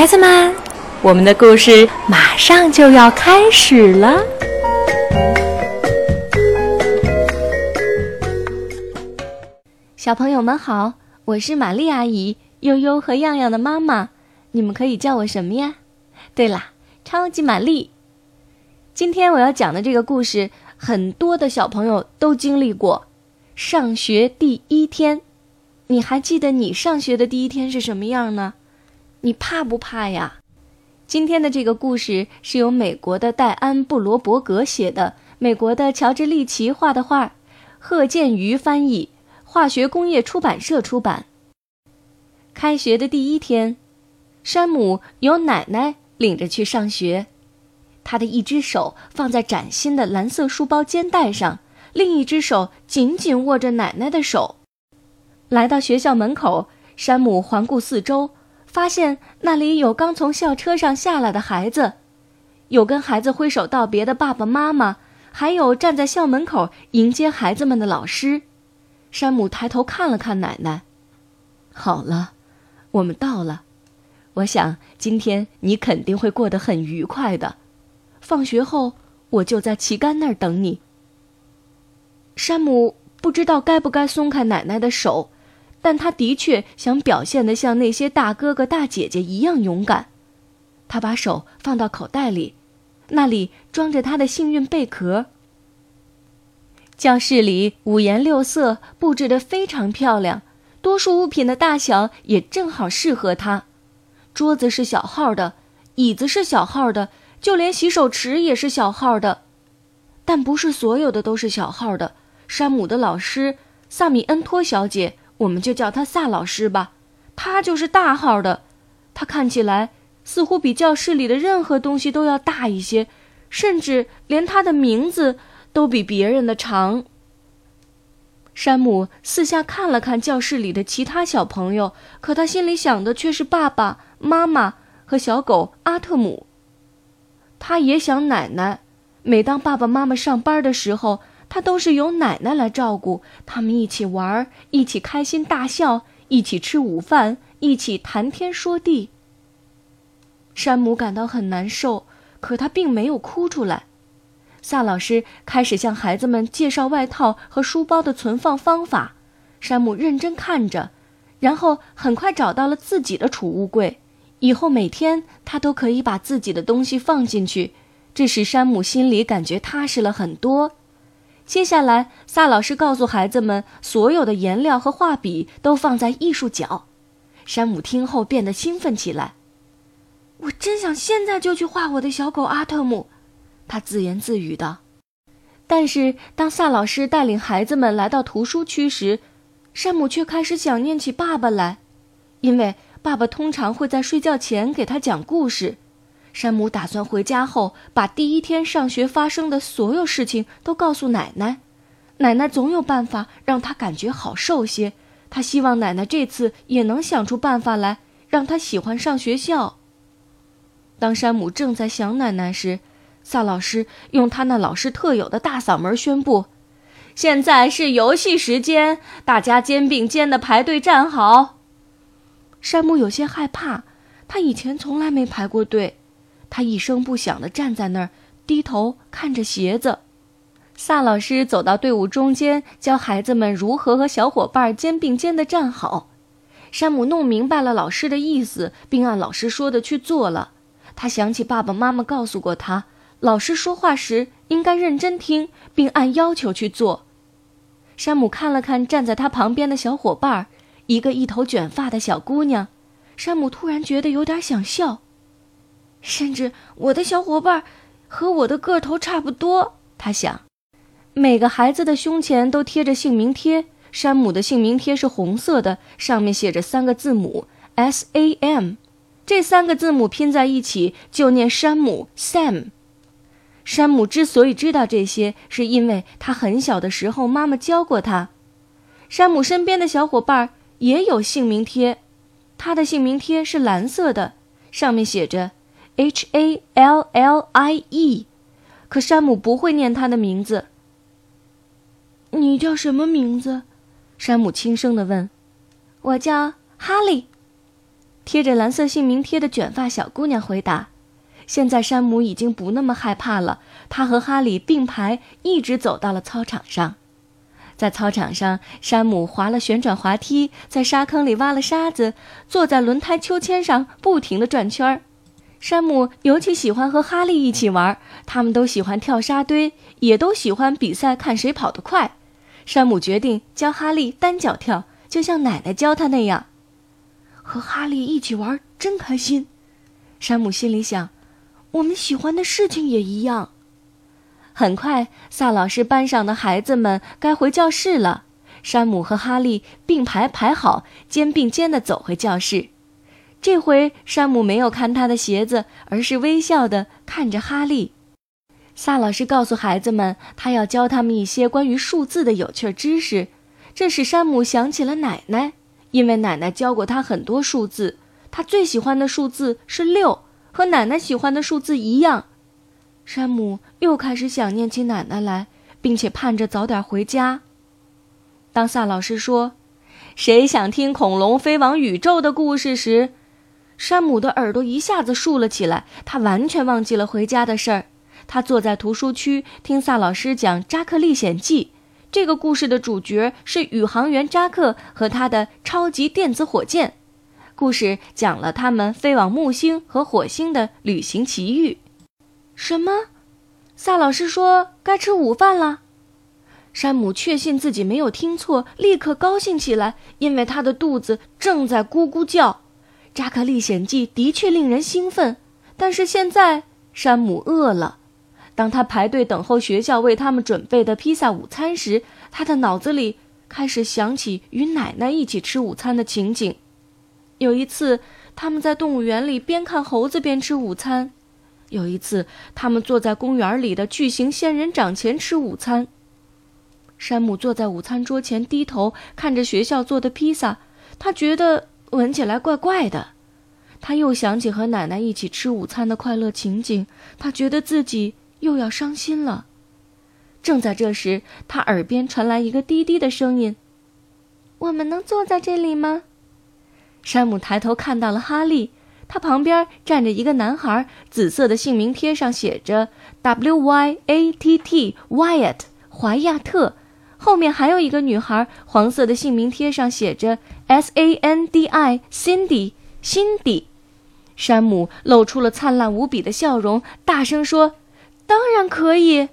孩子们，我们的故事马上就要开始了。小朋友们好，我是玛丽阿姨，悠悠和样样的妈妈。你们可以叫我什么呀？对啦，超级玛丽。今天我要讲的这个故事，很多的小朋友都经历过。上学第一天，你还记得你上学的第一天是什么样呢？你怕不怕呀？今天的这个故事是由美国的戴安·布罗伯格写的，美国的乔治·利奇画的画，贺建瑜翻译，化学工业出版社出版。开学的第一天，山姆由奶奶领着去上学，他的一只手放在崭新的蓝色书包肩带上，另一只手紧紧握着奶奶的手。来到学校门口，山姆环顾四周。发现那里有刚从校车上下来的孩子，有跟孩子挥手道别的爸爸妈妈，还有站在校门口迎接孩子们的老师。山姆抬头看了看奶奶，好了，我们到了。我想今天你肯定会过得很愉快的。放学后我就在旗杆那儿等你。山姆不知道该不该松开奶奶的手。但他的确想表现得像那些大哥哥大姐姐一样勇敢。他把手放到口袋里，那里装着他的幸运贝壳。教室里五颜六色，布置得非常漂亮，多数物品的大小也正好适合他。桌子是小号的，椅子是小号的，就连洗手池也是小号的。但不是所有的都是小号的。山姆的老师萨米恩托小姐。我们就叫他萨老师吧，他就是大号的。他看起来似乎比教室里的任何东西都要大一些，甚至连他的名字都比别人的长。山姆四下看了看教室里的其他小朋友，可他心里想的却是爸爸妈妈和小狗阿特姆。他也想奶奶。每当爸爸妈妈上班的时候。他都是由奶奶来照顾，他们一起玩，一起开心大笑，一起吃午饭，一起谈天说地。山姆感到很难受，可他并没有哭出来。萨老师开始向孩子们介绍外套和书包的存放方法，山姆认真看着，然后很快找到了自己的储物柜。以后每天他都可以把自己的东西放进去，这使山姆心里感觉踏实了很多。接下来，萨老师告诉孩子们，所有的颜料和画笔都放在艺术角。山姆听后变得兴奋起来。我真想现在就去画我的小狗阿特姆，他自言自语道。但是，当萨老师带领孩子们来到图书区时，山姆却开始想念起爸爸来，因为爸爸通常会在睡觉前给他讲故事。山姆打算回家后把第一天上学发生的所有事情都告诉奶奶，奶奶总有办法让他感觉好受些。他希望奶奶这次也能想出办法来让他喜欢上学校。当山姆正在想奶奶时，萨老师用他那老师特有的大嗓门宣布：“现在是游戏时间，大家肩并肩的排队站好。”山姆有些害怕，他以前从来没排过队。他一声不响地站在那儿，低头看着鞋子。萨老师走到队伍中间，教孩子们如何和小伙伴肩并肩地站好。山姆弄明白了老师的意思，并按老师说的去做了。他想起爸爸妈妈告诉过他，老师说话时应该认真听，并按要求去做。山姆看了看站在他旁边的小伙伴，一个一头卷发的小姑娘。山姆突然觉得有点想笑。甚至我的小伙伴和我的个头差不多，他想。每个孩子的胸前都贴着姓名贴。山姆的姓名贴是红色的，上面写着三个字母 S A M，这三个字母拼在一起就念山姆 Sam。山姆之所以知道这些，是因为他很小的时候妈妈教过他。山姆身边的小伙伴也有姓名贴，他的姓名贴是蓝色的，上面写着。H A L L I E，可山姆不会念他的名字。你叫什么名字？山姆轻声的问。我叫哈利。贴着蓝色姓名贴的卷发小姑娘回答。现在山姆已经不那么害怕了，他和哈利并排一直走到了操场上。在操场上，山姆滑了旋转滑梯，在沙坑里挖了沙子，坐在轮胎秋千上不停地转圈儿。山姆尤其喜欢和哈利一起玩，他们都喜欢跳沙堆，也都喜欢比赛看谁跑得快。山姆决定教哈利单脚跳，就像奶奶教他那样。和哈利一起玩真开心，山姆心里想。我们喜欢的事情也一样。很快，萨老师班上的孩子们该回教室了。山姆和哈利并排排好，肩并肩地走回教室。这回，山姆没有看他的鞋子，而是微笑地看着哈利。萨老师告诉孩子们，他要教他们一些关于数字的有趣知识。这使山姆想起了奶奶，因为奶奶教过他很多数字。他最喜欢的数字是六。和奶奶喜欢的数字一样，山姆又开始想念起奶奶来，并且盼着早点回家。当萨老师说：“谁想听恐龙飞往宇宙的故事？”时，山姆的耳朵一下子竖了起来，他完全忘记了回家的事儿。他坐在图书区听萨老师讲《扎克历险记》，这个故事的主角是宇航员扎克和他的超级电子火箭。故事讲了他们飞往木星和火星的旅行奇遇。什么？萨老师说该吃午饭了。山姆确信自己没有听错，立刻高兴起来，因为他的肚子正在咕咕叫。《扎克历险记》的确令人兴奋，但是现在山姆饿了。当他排队等候学校为他们准备的披萨午餐时，他的脑子里开始想起与奶奶一起吃午餐的情景。有一次，他们在动物园里边看猴子边吃午餐；有一次，他们坐在公园里的巨型仙人掌前吃午餐。山姆坐在午餐桌前，低头看着学校做的披萨，他觉得闻起来怪怪的。他又想起和奶奶一起吃午餐的快乐情景，他觉得自己又要伤心了。正在这时，他耳边传来一个低低的声音：“我们能坐在这里吗？”山姆抬头看到了哈利，他旁边站着一个男孩，紫色的姓名贴上写着 W Y A T T Wyatt 怀亚特，后面还有一个女孩，黄色的姓名贴上写着 S A N D I Cindy 辛迪。山姆露出了灿烂无比的笑容，大声说：“当然可以。”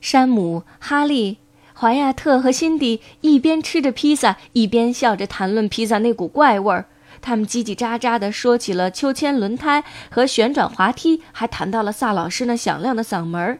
山姆、哈利。怀亚特和辛迪一边吃着披萨，一边笑着谈论披萨那股怪味儿。他们叽叽喳喳地说起了秋千、轮胎和旋转滑梯，还谈到了萨老师那响亮的嗓门儿。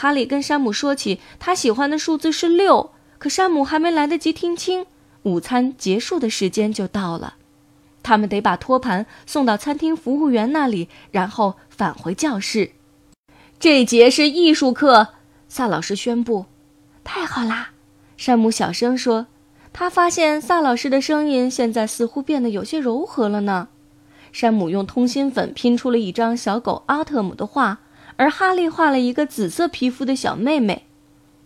哈利跟山姆说起他喜欢的数字是六，可山姆还没来得及听清，午餐结束的时间就到了。他们得把托盘送到餐厅服务员那里，然后返回教室。这节是艺术课，萨老师宣布。太好啦，山姆小声说。他发现萨老师的声音现在似乎变得有些柔和了呢。山姆用通心粉拼出了一张小狗阿特姆的画，而哈利画了一个紫色皮肤的小妹妹。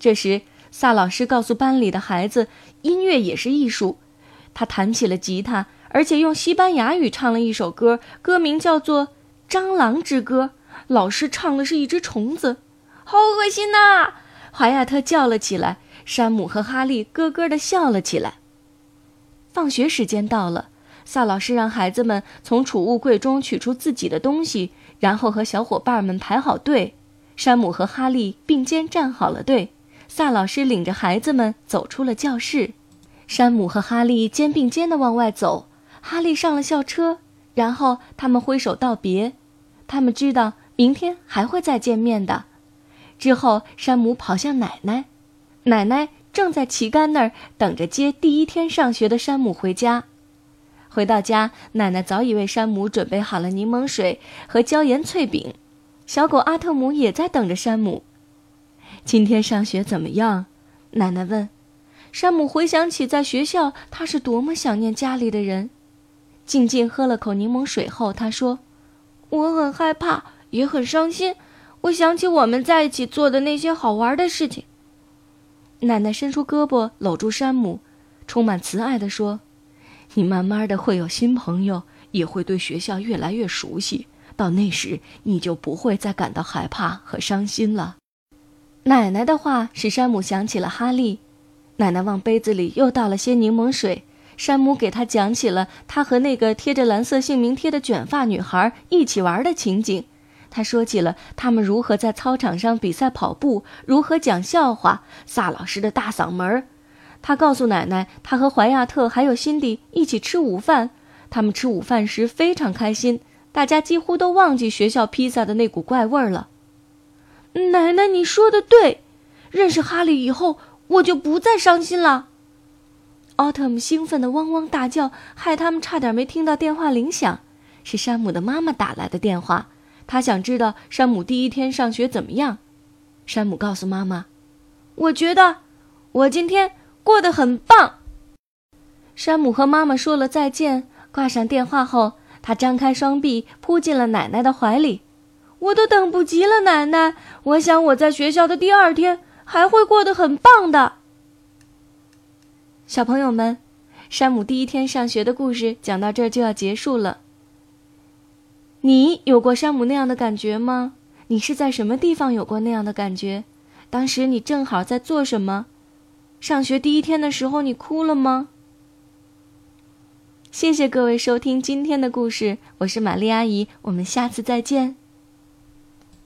这时，萨老师告诉班里的孩子，音乐也是艺术。他弹起了吉他，而且用西班牙语唱了一首歌，歌名叫做《蟑螂之歌》。老师唱的是一只虫子，好恶心呐！华亚特叫了起来，山姆和哈利咯咯地笑了起来。放学时间到了，萨老师让孩子们从储物柜中取出自己的东西，然后和小伙伴们排好队。山姆和哈利并肩站好了队，萨老师领着孩子们走出了教室。山姆和哈利肩并肩地往外走，哈利上了校车，然后他们挥手道别。他们知道明天还会再见面的。之后，山姆跑向奶奶，奶奶正在旗杆那儿等着接第一天上学的山姆回家。回到家，奶奶早已为山姆准备好了柠檬水和椒盐脆饼，小狗阿特姆也在等着山姆。今天上学怎么样？奶奶问。山姆回想起在学校他是多么想念家里的人，静静喝了口柠檬水后，他说：“我很害怕，也很伤心。”我想起我们在一起做的那些好玩的事情。奶奶伸出胳膊搂住山姆，充满慈爱地说：“你慢慢的会有新朋友，也会对学校越来越熟悉。到那时，你就不会再感到害怕和伤心了。奶奶的话使山姆想起了哈利。奶奶往杯子里又倒了些柠檬水。山姆给他讲起了他和那个贴着蓝色姓名贴的卷发女孩一起玩的情景。他说起了他们如何在操场上比赛跑步，如何讲笑话，萨老师的大嗓门儿。他告诉奶奶，他和怀亚特还有辛迪一起吃午饭。他们吃午饭时非常开心。大家几乎都忘记学校披萨的那股怪味儿了。奶奶，你说的对，认识哈利以后，我就不再伤心了。奥特姆兴奋的汪汪大叫，害他们差点没听到电话铃响。是山姆的妈妈打来的电话，她想知道山姆第一天上学怎么样。山姆告诉妈妈：“我觉得我今天过得很棒。”山姆和妈妈说了再见，挂上电话后。他张开双臂，扑进了奶奶的怀里。我都等不及了，奶奶！我想我在学校的第二天还会过得很棒的。小朋友们，山姆第一天上学的故事讲到这儿就要结束了。你有过山姆那样的感觉吗？你是在什么地方有过那样的感觉？当时你正好在做什么？上学第一天的时候，你哭了吗？谢谢各位收听今天的故事，我是玛丽阿姨，我们下次再见。